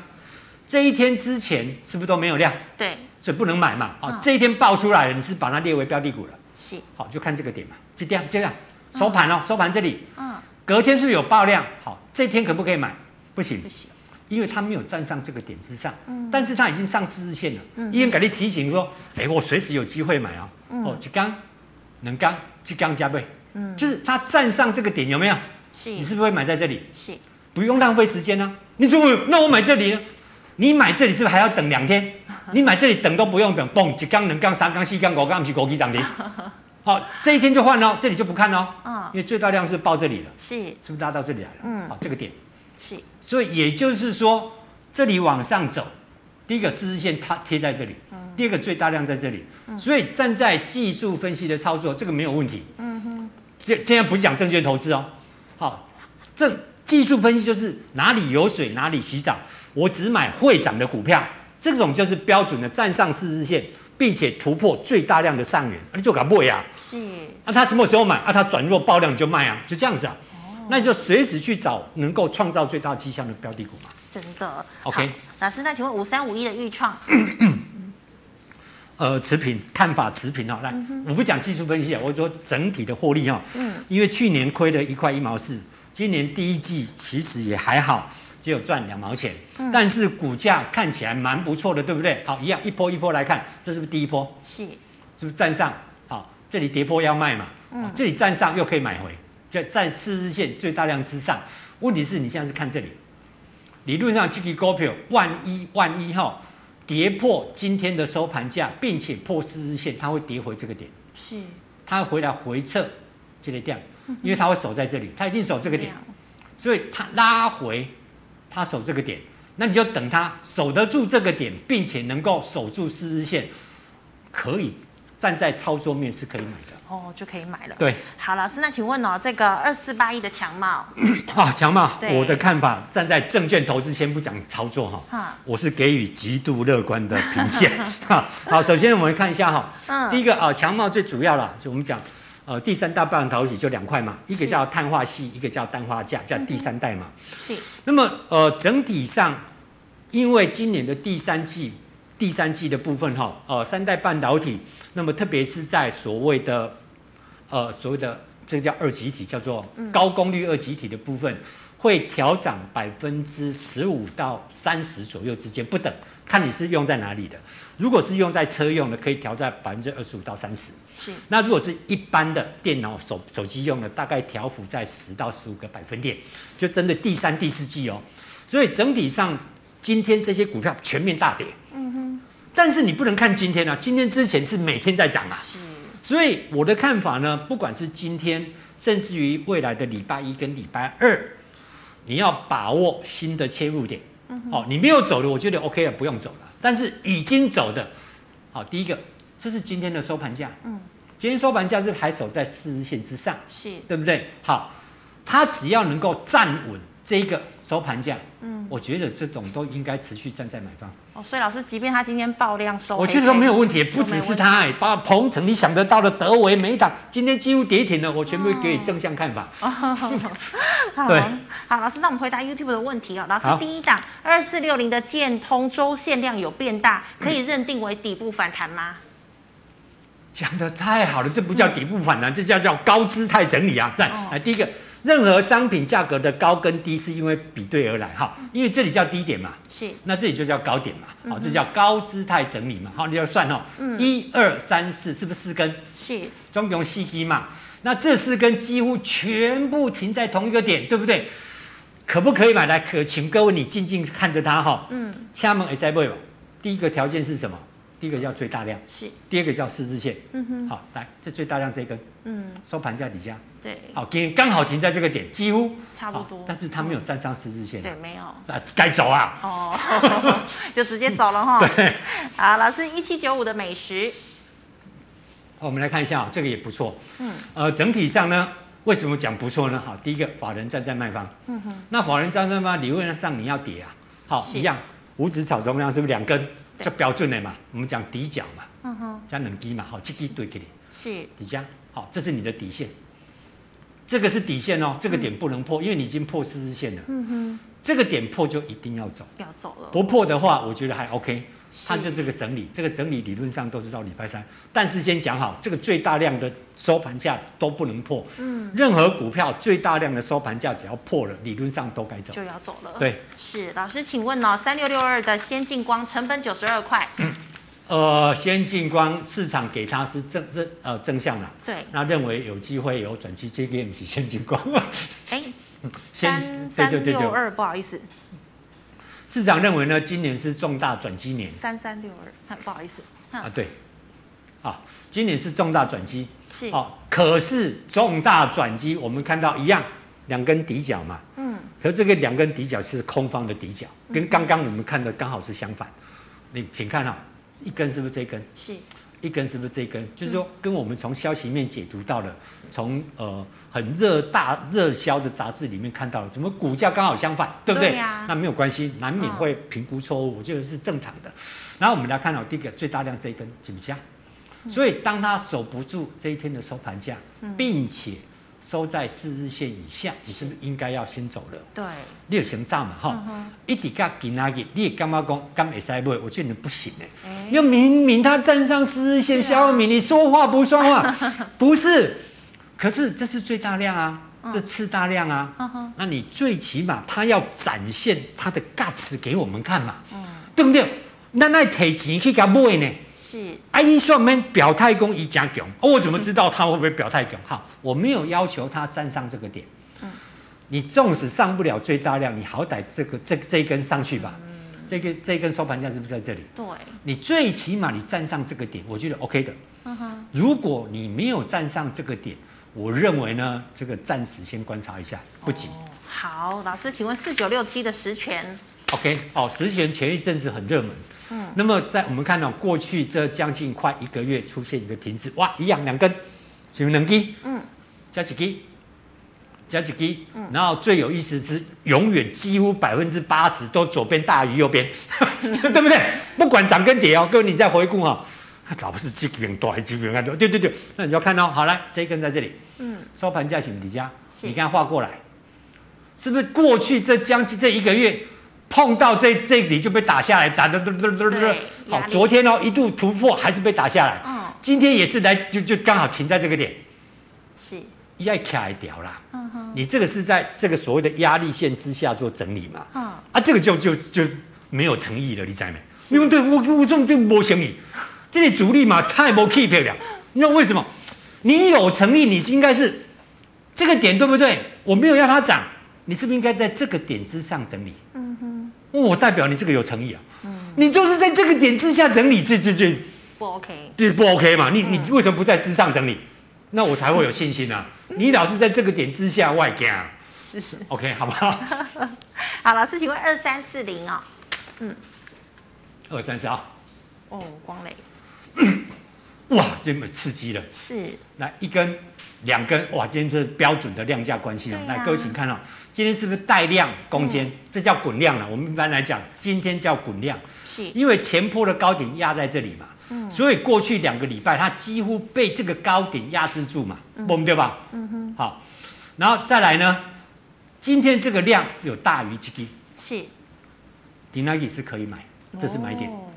这一天之前是不是都没有量？对。所以不能买嘛。好，这一天爆出来了，你是把它列为标的股了。是，好，就看这个点嘛，就这样这样收盘哦，收盘这里，嗯，隔天是不是有爆量？好，这天可不可以买？不行，不行，因为它没有站上这个点之上，嗯，但是它已经上四日线了，嗯，医院给你提醒说，哎，我随时有机会买啊，哦，一刚，能刚，一刚加倍，嗯，就是它站上这个点有没有？是，你是不是会买在这里？是，不用浪费时间呢。你说我那我买这里呢？你买这里是不是还要等两天？你买这里等都不用等，嘣，一缸、两刚、三缸、四缸、五缸，不是国际涨停。好，这一天就换了，这里就不看了。嗯，因为最大量是报这里了。是，是不是拉到这里来了？嗯，好，这个点。是，所以也就是说，这里往上走，第一个四日线它贴在这里，第二个最大量在这里。所以站在技术分析的操作，这个没有问题。嗯哼，这现在不是讲证券投资哦。好，这技术分析就是哪里有水哪里洗澡。我只买会涨的股票，这种就是标准的站上四日线，并且突破最大量的上缘，你就敢买呀？是。那他什么时候买？啊，他转弱爆量你就卖啊，就这样子啊。哦。那你就随时去找能够创造最大绩效的标的股嘛。真的。OK。老师，那请问五三五一的预创？呃，持平，看法持平啊。来，嗯、我不讲技术分析啊，我说整体的获利哈。嗯。因为去年亏了一块一毛四，今年第一季其实也还好。只有赚两毛钱，嗯、但是股价看起来蛮不错的，对不对？好，一样一波一波来看，这是不是第一波？是，是不是站上？好，这里跌破要卖嘛？嗯，这里站上又可以买回，在在四日线最大量之上。问题是你现在是看这里，理论上这个股票万一万一哈跌破今天的收盘价，并且破四日线，它会跌回这个点。是，它回来回撤这个点，因为它会守在这里，它一定守这个点，所以它拉回。他守这个点，那你就等他守得住这个点，并且能够守住四日线，可以站在操作面是可以买的哦，就可以买了。对，好，老师，那请问哦，这个二四八一的强茂 啊，强茂，我的看法，站在证券投资，先不讲操作哈，哈我是给予极度乐观的评价。哈，好，首先我们看一下哈，嗯，第一个啊，强茂最主要了，就我们讲。呃，第三大半导体就两块嘛，一个叫碳化系，一个叫氮化镓，叫第三代嘛。是。那么呃，整体上，因为今年的第三季，第三季的部分哈，呃，三代半导体，那么特别是在所谓的呃所谓的这个叫二极体，叫做高功率二极体的部分，会调涨百分之十五到三十左右之间不等，看你是用在哪里的。如果是用在车用的，可以调在百分之二十五到三十。是，那如果是一般的电脑手手机用的，大概调幅在十到十五个百分点，就针对第三、第四季哦。所以整体上，今天这些股票全面大跌。嗯哼。但是你不能看今天啊，今天之前是每天在涨啊。是。所以我的看法呢，不管是今天，甚至于未来的礼拜一跟礼拜二，你要把握新的切入点。嗯哼。哦，你没有走的，我觉得 OK 了，不用走了。但是已经走的，好，第一个。这是今天的收盘价，嗯，今天收盘价是还守在四日线之上，是对不对？好，它只要能够站稳这个收盘价，嗯，我觉得这种都应该持续站在买方。哦，所以老师，即便他今天爆量收，我觉得都没有问题，不只是他，哎，包括鹏程，你想得到的德维、美档，今天几乎跌停了，我全部给你正向看法。哦，好，对，好，老师，那我们回答 YouTube 的问题哦。老师，第一档二四六零的建通周线量有变大，可以认定为底部反弹吗？讲的太好了，这不叫底部反弹，这叫叫高姿态整理啊！来，来，第一个，任何商品价格的高跟低是因为比对而来哈，因为这里叫低点嘛，是，那这里就叫高点嘛，好，这叫高姿态整理嘛，好，你要算哦，一二三四，是不是四根？是，中共细低嘛，那这四根几乎全部停在同一个点，对不对？可不可以买来？可，请各位你静静看着它哈，嗯，下面 S I B 第一个条件是什么？第一个叫最大量，是。第二个叫十字线，嗯哼，好，来这最大量这根，嗯，收盘价底下，对，好，给刚好停在这个点，几乎。差不多，但是它没有站上十字线，对，没有，那该走啊，哦，就直接走了哈，对，好，老师一七九五的美食，好，我们来看一下，这个也不错，嗯，呃，整体上呢，为什么讲不错呢？好，第一个法人站在卖方，嗯哼，那法人站在卖方，理论上你要跌啊，好，一样，五指草中央是不是两根？就标准的嘛，我们讲底角嘛，嗯哼，加冷低嘛，好，这个对给你，是。底价，好，这是你的底线，这个是底线哦，这个点不能破，因为你已经破四日线了，嗯哼，这个点破就一定要走，不要走了，不破的话，我觉得还 OK，它就这个整理，这个整理理论上都是到礼拜三。但是先讲好，这个最大量的收盘价都不能破。嗯，任何股票最大量的收盘价只要破了，理论上都该走，就要走了。对，是老师，请问哦，三六六二的先进光成本九十二块。嗯，呃，先进光市场给它是正正呃正向的。对，那认为有机会有转机，这个不是先进光。哎，三三六二，不好意思。市场认为呢，今年是重大转机年。三三六二，不好意思。啊，对，好，今年是重大转机。是。哦，可是重大转机，我们看到一样，两根底角嘛。嗯。可是这个两根底角是空方的底角，跟刚刚我们看的刚好是相反。你请看哈、哦，一根是不是这根？是。一根是不是这根？就是说，跟我们从消息面解读到的，从呃很热大热销的杂志里面看到了，怎么股价刚好相反，对不对？对啊、那没有关系，难免会评估错误，我觉得是正常的。然后我们来看到第一个最大量这一根请不下，所以当它守不住这一天的收盘价，并且。收在四日线以下，你是不是应该要先走了？对，你有先涨嘛？哈、嗯，一底价给哪个？你也干嘛讲干没塞不？我觉得你不行哎、欸，要、欸、明明他站上四日线，小米、啊、你说话不算话，不是？可是这是最大量啊，嗯、这次大量啊，嗯、那你最起码他要展现他的 guts 给我们看嘛，嗯、对不对？那那提钱去给他买呢？是，啊，伊说没表态讲伊加强，我怎么知道他会不会表态强？好，我没有要求他站上这个点。嗯，你纵使上不了最大量，你好歹这个这这一根上去吧。嗯，这个这一根收盘价是不是在这里？对，你最起码你站上这个点，我觉得 OK 的。嗯哼，如果你没有站上这个点，我认为呢，这个暂时先观察一下，不急。哦，好，老师，请问四九六七的十銓？OK，哦，十銓前一阵子很热门。嗯，那么在我们看到过去这将近快一个月出现一个停止，哇，一样两根，是不是两根？嗯，加几根，加几根，嗯，然后最有意思是永远几乎百分之八十都左边大于右边，对不对？不管涨跟跌哦，各位你再回顾哈，老是几边多还是几边多？对对对，那你就要看到，好来这一根在这里，嗯，收盘价请底价，你看画过来，是不是过去这将近这一个月？碰到这这里就被打下来，打的嘟嘟嘟嘟。好，昨天哦一度突破，还是被打下来。嗯，今天也是来就就刚好停在这个点。是，要卡一条啦。嗯哼，你这个是在这个所谓的压力线之下做整理嘛？嗯，啊，这个就就就没有诚意了，你知道没？因为对我我这种就没诚意，这里主力嘛太没 keep 了。你知道为什么？你有诚意，你应该是这个点对不对？我没有要它涨，你是不是应该在这个点之上整理？嗯哼。我代表你这个有诚意啊，嗯，你就是在这个点之下整理，这这这不 OK，这不 OK 嘛？你你为什么不在之上整理？那我才会有信心啊！你老是在这个点之下外加，是 是 OK 好不好？好，老师请问二三四零啊，嗯，二三四啊，哦，光磊，哇，这么刺激了，是，来一根两根，哇，今天是标准的量价关系啊，来各位请看啊。今天是不是带量攻坚？嗯、这叫滚量了。我们一般来讲，今天叫滚量，是因为前坡的高点压在这里嘛。嗯，所以过去两个礼拜它几乎被这个高点压制住嘛，嗯、对吧？嗯哼。好，然后再来呢，今天这个量有大于这个，是。迪纳吉是可以买，这是买点。哦、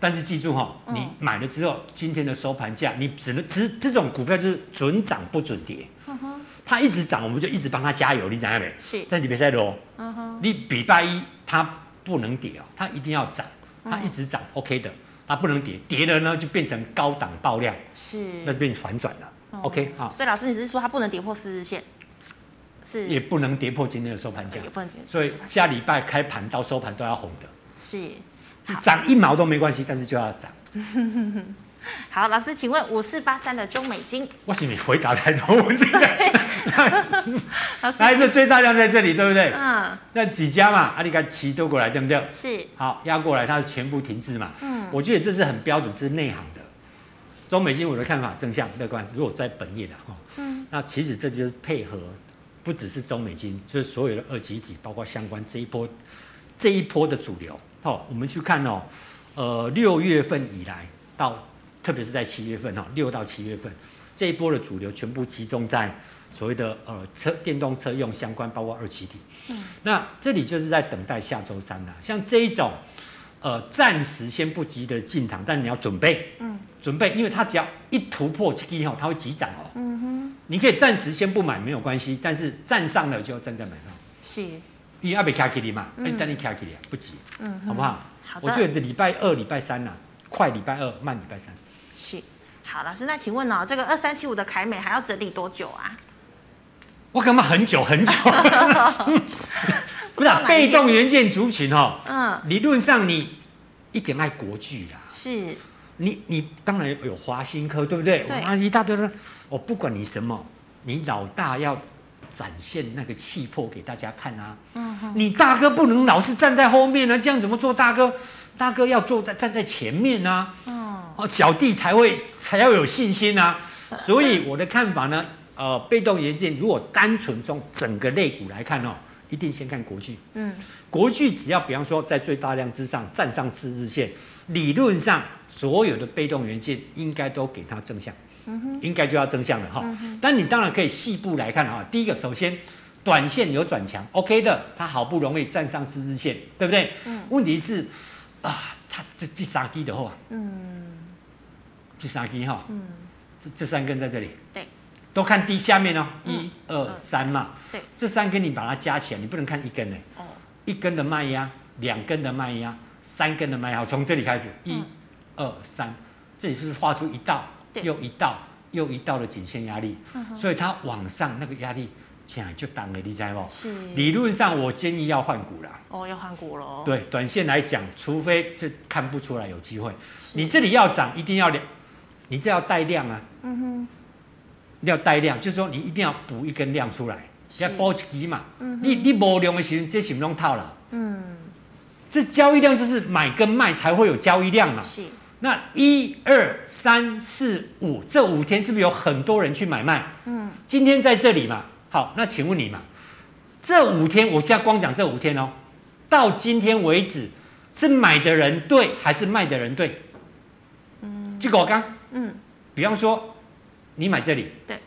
但是记住哈、哦，你买了之后，今天的收盘价，你只能只这种股票就是准涨不准跌。嗯哼。它一直涨，我们就一直帮它加油，你知道没？是。但你别再啰，嗯哼。你礼拜一它不能跌哦，它一定要涨，它一直涨、嗯、，OK 的，它不能跌，跌了呢就变成高档爆量，是，那变反转了、嗯、，OK 好。所以老师，你是说它不能跌破四日线？是。也不能跌破今天的收盘价，也不能跌。所以下礼拜开盘到收盘都要红的。是。涨一毛都没关系，但是就要涨。好，老师，请问五四八三的中美金，我是你回答太多问题了。老师，还是最大量在这里，对不对？嗯。那几家嘛，阿里嘎奇都过来，对不对？是。好，压过来，它是全部停滞嘛。嗯。我觉得这是很标准，这是内行的。中美金，我的看法正向乐观。如果在本业的哈，嗯，那其实这就是配合，不只是中美金，就是所有的二级体，包括相关这一波，这一波的主流。好，我们去看哦，呃，六月份以来到。特别是在七月份哈，六到七月份这一波的主流全部集中在所谓的呃车电动车用相关，包括二七体。嗯，那这里就是在等待下周三了。像这一种呃，暂时先不急的进场，但你要准备，嗯，准备，因为它只要一突破这个以后，它会急涨哦。嗯哼，你可以暂时先不买没有关系，但是站上了就要站在买上。是，因为阿北卡基里嘛，你等你卡基里不急，嗯，好不好？好的。我觉得礼拜二、礼拜三呐、啊，快礼拜二，慢礼拜三。是，好，老师，那请问呢、哦，这个二三七五的凯美还要整理多久啊？我干嘛很久很久？不是、啊、被动元件族群哦，嗯，理论上你一点爱国巨啦，是，你你当然有华新科，对不对？对，一大堆的，我不管你什么，你老大要展现那个气魄给大家看啊，嗯哼，你大哥不能老是站在后面啊，这样怎么做？大哥，大哥要坐在站在前面啊，哦，小弟才会才要有信心啊，所以我的看法呢，呃，被动元件如果单纯从整个类股来看哦。一定先看国巨，嗯，国巨只要比方说在最大量之上站上四日线，理论上所有的被动元件应该都给它正向，嗯哼，应该就要正向了哈。嗯、但你当然可以细部来看哈，第一个首先短线有转强，OK 的，它好不容易站上四日线，对不对？嗯。问题是啊，它这这傻逼的话，嗯，这三根哈，嗯，这这三根在这里，对。都看低下面哦，一二三嘛，对，这三根你把它加起来，你不能看一根呢，哦，一根的卖压，两根的卖压，三根的卖压，从这里开始，一、二、三，这里是不是画出一道又一道又一道的颈线压力？所以它往上那个压力现在就挡了，你知道不？是。理论上我建议要换股了。哦，要换股了。对，短线来讲，除非这看不出来有机会，你这里要涨，一定要量，你这要带量啊。嗯哼。要带量，就是说你一定要补一根量出来，要补一支嘛。嗯、你你无量的时候，这是不用套了。嗯，这交易量就是买跟卖才会有交易量嘛。是。那一二三四五这五天是不是有很多人去买卖？嗯。今天在这里嘛，好，那请问你嘛，这五天我加光讲这五天哦，到今天为止是买的人对还是卖的人对？嗯。结果我刚，嗯，比方说。你买这里，对，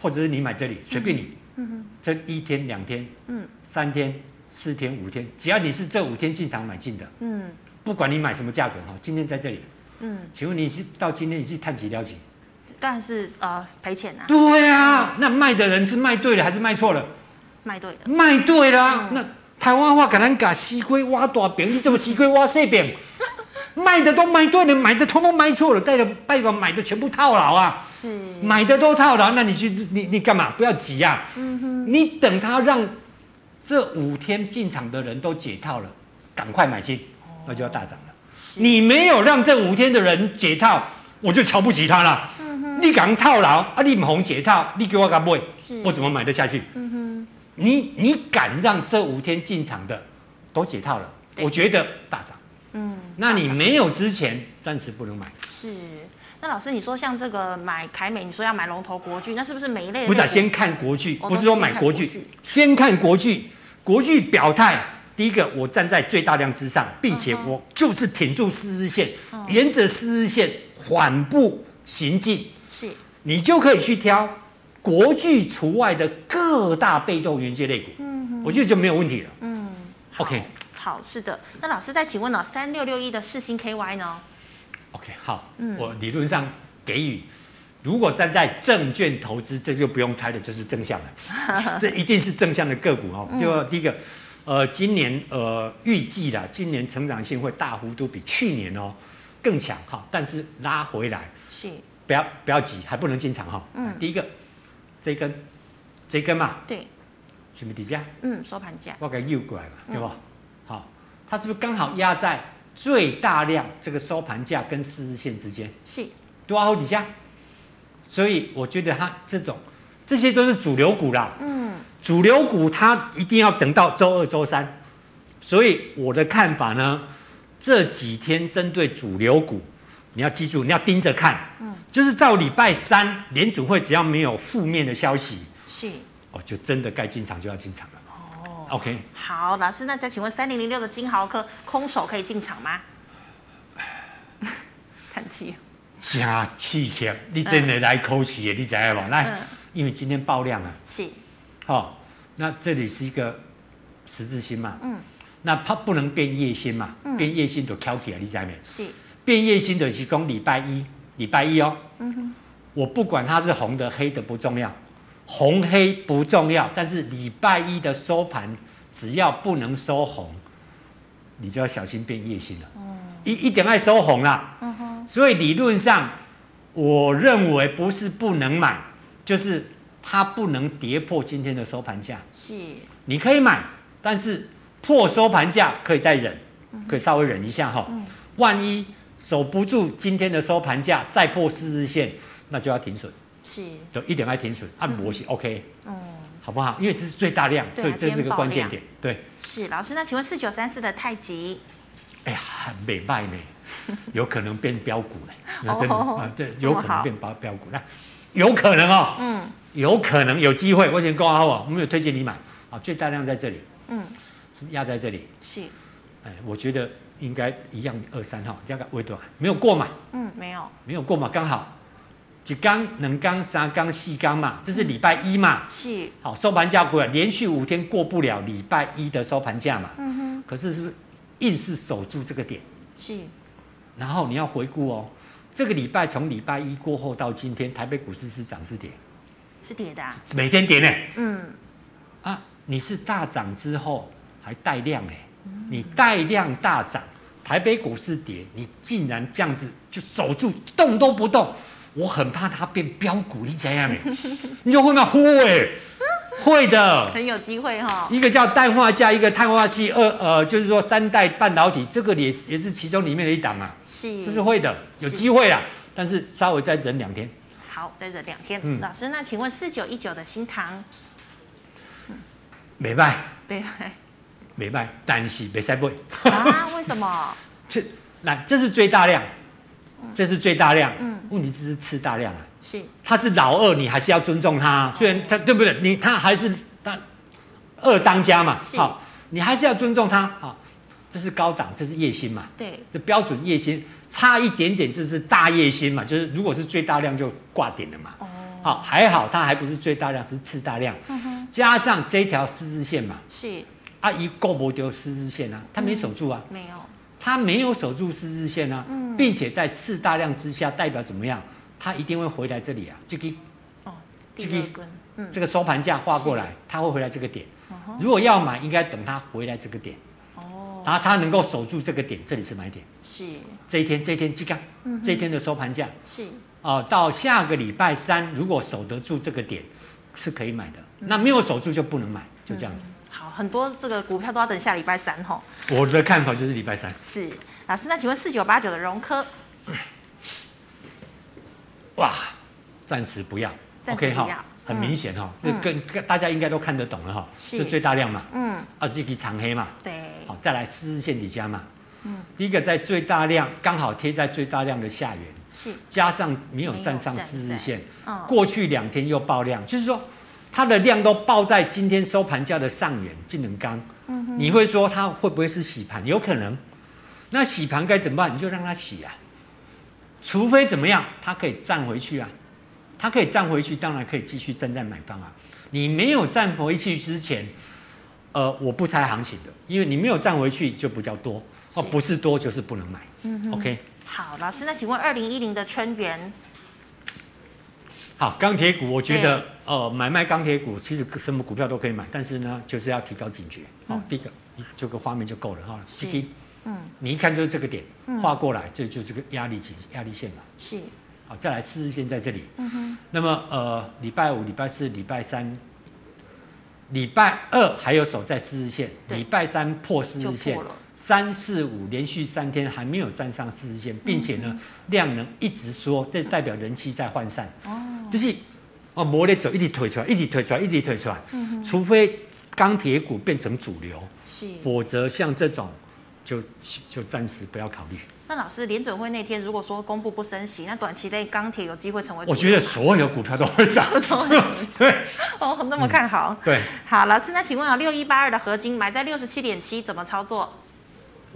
或者是你买这里，随便你。嗯哼，这一天、两天、嗯，三天、四天、五天，只要你是这五天进场买进的，嗯，不管你买什么价格哈，今天在这里，嗯，请问你是到今天你是探几了几？当然是呃赔钱啊。对啊，那卖的人是卖对了还是卖错了？卖对了。卖对了，那台湾话可能讲西龟挖大饼，你怎么西龟挖细饼？卖的都卖对了，买的通通卖错了，代表代表买的全部套牢啊！是买的都套牢，那你去你你干嘛？不要急呀、啊！嗯哼，你等他让这五天进场的人都解套了，赶快买进，那就要大涨了。你没有让这五天的人解套，我就瞧不起他了。嗯哼，你敢套牢啊？你不红解套，你给我敢买？我怎么买得下去？嗯哼，你你敢让这五天进场的都解套了？我觉得大涨。嗯，那你没有之前暂时不能买。是，那老师你说像这个买凯美，你说要买龙头国巨，那是不是每一类？不是、啊，先看国巨，不是说买国巨，先看国巨。国巨表态，第一个我站在最大量之上，并且我就是挺住四日线，嗯、沿着四日线缓步行进。是，你就可以去挑国巨除外的各大被动元件类股。嗯哼，我觉得就没有问题了。嗯，OK。好，是的。那老师再请问呢？三六六一的四星 KY 呢？OK，好，嗯，我理论上给予，如果站在证券投资，这就不用猜的，就是正向的，这一定是正向的个股哦。就第一个，呃，今年呃预计啦，今年成长性会大幅度比去年哦更强哈，但是拉回来是不要不要急，还不能进场哈。嗯，第一个这一根这一根嘛，对，什么底价？嗯，收盘价。我给诱过来嘛，对不？它是不是刚好压在最大量这个收盘价跟四日线之间？是多少底下？所以我觉得它这种这些都是主流股啦。嗯，主流股它一定要等到周二、周三。所以我的看法呢，这几天针对主流股，你要记住，你要盯着看。嗯，就是到礼拜三联储会只要没有负面的消息，是哦，就真的该进场就要进场了。OK，好，老师，那再请问三零零六的金豪科空手可以进场吗？叹气，真气气，你真的来口气的，嗯、你知道不？来，嗯、因为今天爆量啊，是，好、哦，那这里是一个十字星嘛，嗯，那它不能变夜星嘛？嗯、变夜星就翘起来，你知没？是。变夜星的是讲礼拜一，礼拜一哦。嗯哼。我不管它是红的黑的不重要，红黑不重要，但是礼拜一的收盘只要不能收红，你就要小心变夜星了。嗯。一一点爱收红啦。嗯哼。所以理论上，我认为不是不能买，就是它不能跌破今天的收盘价。是。你可以买，但是。破收盘价可以再忍，可以稍微忍一下哈。万一守不住今天的收盘价，再破四日线，那就要停损。是，就一点爱停损，按模型 OK。嗯，好不好？因为这是最大量，所以这是个关键点。对，是老师，那请问四九三四的太极？哎呀，很美卖呢，有可能变标股呢。那真的啊，对，有可能变标标股，那有可能哦。嗯，有可能有机会。我先挂号啊，我们有推荐你买啊，最大量在这里。嗯。压在这里是，哎，我觉得应该一样二三号，这个微短没有过嘛？嗯，没有，没有过嘛，刚好几缸、两缸、三缸、四缸嘛，这是礼拜一嘛？是，好收盘价过了，连续五天过不了礼拜一的收盘价嘛？嗯哼，可是是不是硬是守住这个点？是，然后你要回顾哦，这个礼拜从礼拜一过后到今天，台北股市是涨是跌？是跌的，每天跌呢。嗯，啊，你是大涨之后。还带量哎，你带量大涨，台北股市跌，你竟然这样子就守住，动都不动，我很怕它变标股，你知道没？你就会吗？会，会的，很有机会哈。一个叫氮化镓，一个碳化矽，二呃，就是说三代半导体，这个也也是其中里面的一档啊，是，这是会的，有机会啦，但是稍微再忍两天。好，再忍两天。嗯，老师，那请问四九一九的新唐，没卖，没卖。没卖，但是没塞不啊？为什么？这来，这是最大量，这是最大量。嗯，问题是次大量啊。是，他是老二，你还是要尊重他。虽然他对不对？你他还是他二当家嘛。好，你还是要尊重他。好，这是高档，这是夜薪嘛。对，这标准夜薪差一点点就是大夜薪嘛。就是如果是最大量就挂点了嘛。哦。好，还好，他还不是最大量，是次大量。嗯哼。加上这条十字线嘛。是。他一够不丢十字线啊，他没守住啊，嗯、没有，他没有守住十日线啊，嗯、并且在次大量之下，代表怎么样？他一定会回来这里啊，这个，哦，这个，嗯、这个收盘价画过来，他是会回来这个点。哦、如果要买，应该等他回来这个点。哦，然后他能够守住这个点，这里是买点。是，这一天，这一天，这个，嗯、哼这一天的收盘价是，哦、呃，到下个礼拜三，如果守得住这个点，是可以买的。嗯、那没有守住就不能买，就这样子。嗯很多这个股票都要等下礼拜三吼。我的看法就是礼拜三。是老师，那请问四九八九的融科？哇，暂时不要。暂时不要。OK 哈，很明显哈，这跟大家应该都看得懂了哈。是。这最大量嘛。嗯。啊，这笔长黑嘛。对。好，再来四日线底下嘛。嗯。第一个在最大量，刚好贴在最大量的下缘。是。加上没有站上四日线。嗯。过去两天又爆量，就是说。它的量都爆在今天收盘价的上缘，金能钢。嗯、你会说它会不会是洗盘？有可能。那洗盘该怎么办？你就让它洗啊。除非怎么样，它可以站回去啊。它可以站回去，当然可以继续站在买方啊。你没有站回去之前，呃，我不猜行情的，因为你没有站回去就比较多哦，不是多就是不能买。嗯哼，OK。好，老师，那请问二零一零的春元？好，钢铁股，我觉得，对呃，买卖钢铁股其实什么股票都可以买，但是呢，就是要提高警觉。好、嗯，第一个，这个画面就够了哈。是。嗯。你一看就是这个点，画过来，这就是个压力级、压力线嘛。是。好，再来四日线在这里。嗯哼。那么，呃，礼拜五、礼拜四、礼拜三、礼拜二还有守在四日线，礼拜三破四日线。三四五连续三天还没有站上四日线，并且呢，量能一直缩，这代表人气在涣散。哦，就是哦，摩咧走，一直推出来，一直推出来，一直推出来。嗯、哼除非钢铁股变成主流，是，否则像这种就就暂时不要考虑。那老师，联准会那天如果说公布不升息，那短期内钢铁有机会成为？我觉得所有股票都会涨。对，哦，那么看好。嗯、对，好，老师，那请问啊，六一八二的合金买在六十七点七，怎么操作？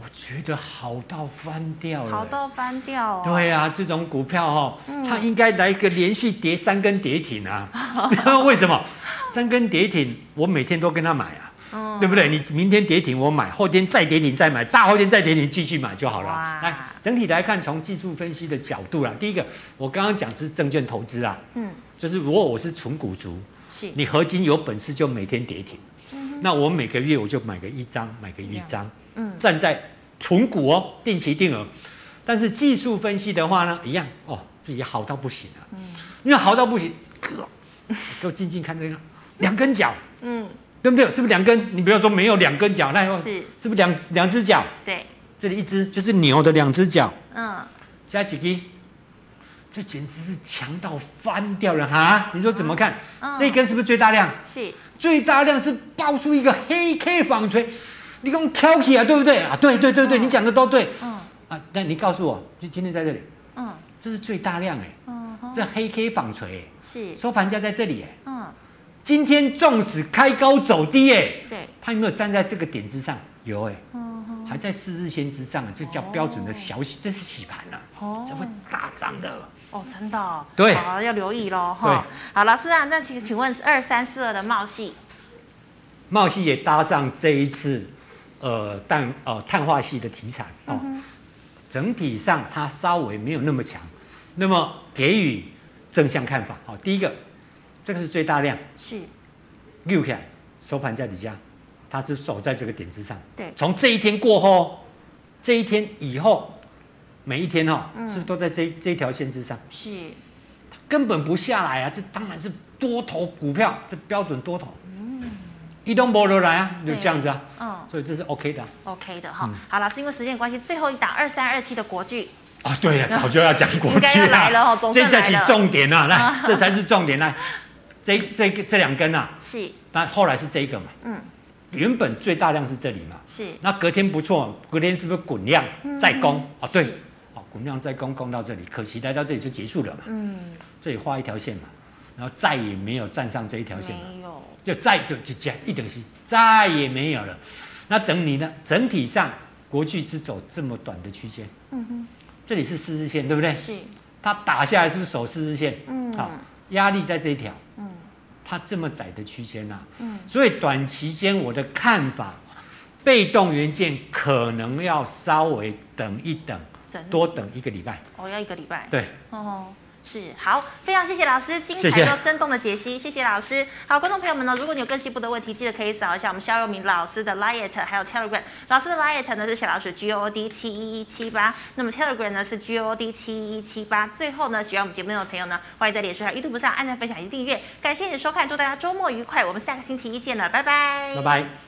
我觉得好到翻掉了，好到翻掉哦。对啊，这种股票哦，嗯、它应该来一个连续跌三根跌停啊！为什么？三根跌停，我每天都跟他买啊。嗯，对不对？你明天跌停我买，后天再跌停再买，大后天再跌停继续买就好了。来，整体来看，从技术分析的角度啦，第一个我刚刚讲是证券投资啦，嗯，就是如果我是纯股族，是你合金有本事就每天跌停，嗯、那我每个月我就买个一张，买个一张，嗯，站在纯股哦，定期定额。但是技术分析的话呢，一样哦，自己好到不行了，嗯，因为好到不行，哥，给我静静看这个两根脚，嗯。对不对？是不是两根？你不要说没有两根脚，那是是不是两两只脚？对，这里一只就是牛的两只脚。嗯，加几根？这简直是强到翻掉了哈！你说怎么看？嗯嗯、这一根是不是最大量？是，最大量是爆出一个黑 K 纺锤，你给我挑起啊，对不对？啊？对对对对，嗯、你讲的都对。嗯。啊，那你告诉我，就今天在这里，嗯，这是最大量哎，嗯，这黑 K 纺锤是。收盘价在这里哎，嗯。今天纵使开高走低，哎，对，它有没有站在这个点之上？有，哎，还在四日线之上，这叫标准的小洗，这是洗盘了，哦，这会大涨的，哦，真的，对，好，要留意喽，哈，好，老师啊，那请请问是二三四二的茂系，茂系也搭上这一次，呃，氮呃碳化系的题材，哦，整体上它稍微没有那么强，那么给予正向看法，好，第一个。这个是最大量，是。六起来收盘价底下，它是守在这个点之上。对，从这一天过后，这一天以后，每一天哦，嗯、是不是都在这这一条线之上？是，它根本不下来啊！这当然是多头股票，这标准多头。嗯，一动不如来啊，就这样子啊。嗯，所以这是 OK 的。OK 的哈。嗯、好，老师，因为时间关系，最后一档二三二七的国巨。啊，对了，早就要讲国巨了，了这才是重点啊！来，这才是重点来。这这个这两根啊，是，但后来是这一个嘛，嗯，原本最大量是这里嘛，是，那隔天不错，隔天是不是滚量再攻啊？对，哦，滚量再攻，攻到这里，可惜来到这里就结束了嘛，嗯，这里画一条线嘛，然后再也没有站上这一条线了，没有，就再就就这样一等息，再也没有了。那等你呢？整体上国巨是走这么短的区间，嗯哼，这里是四日线，对不对？是，它打下来是不是守四日线？嗯，好，压力在这一条。嗯它这么窄的区间呐，嗯，所以短期间我的看法，被动元件可能要稍微等一等，多等一个礼拜。哦，要一个礼拜。对。哦。是好，非常谢谢老师精彩又生动的解析，谢谢，老师。好，观众朋友们呢，如果你有更细部的问题，记得可以扫一下我们肖佑明老师的 Liet，还有 Telegram。老师的 Liet 呢是小老鼠 G O D 七一一七八，那么 Telegram 呢是 G O D 七一一七八。最后呢，喜欢我们节目的朋友呢，欢迎在脸书上 YouTube 上按赞、分享以及订阅。感谢你的收看，祝大家周末愉快，我们下个星期一见了，拜拜，拜拜。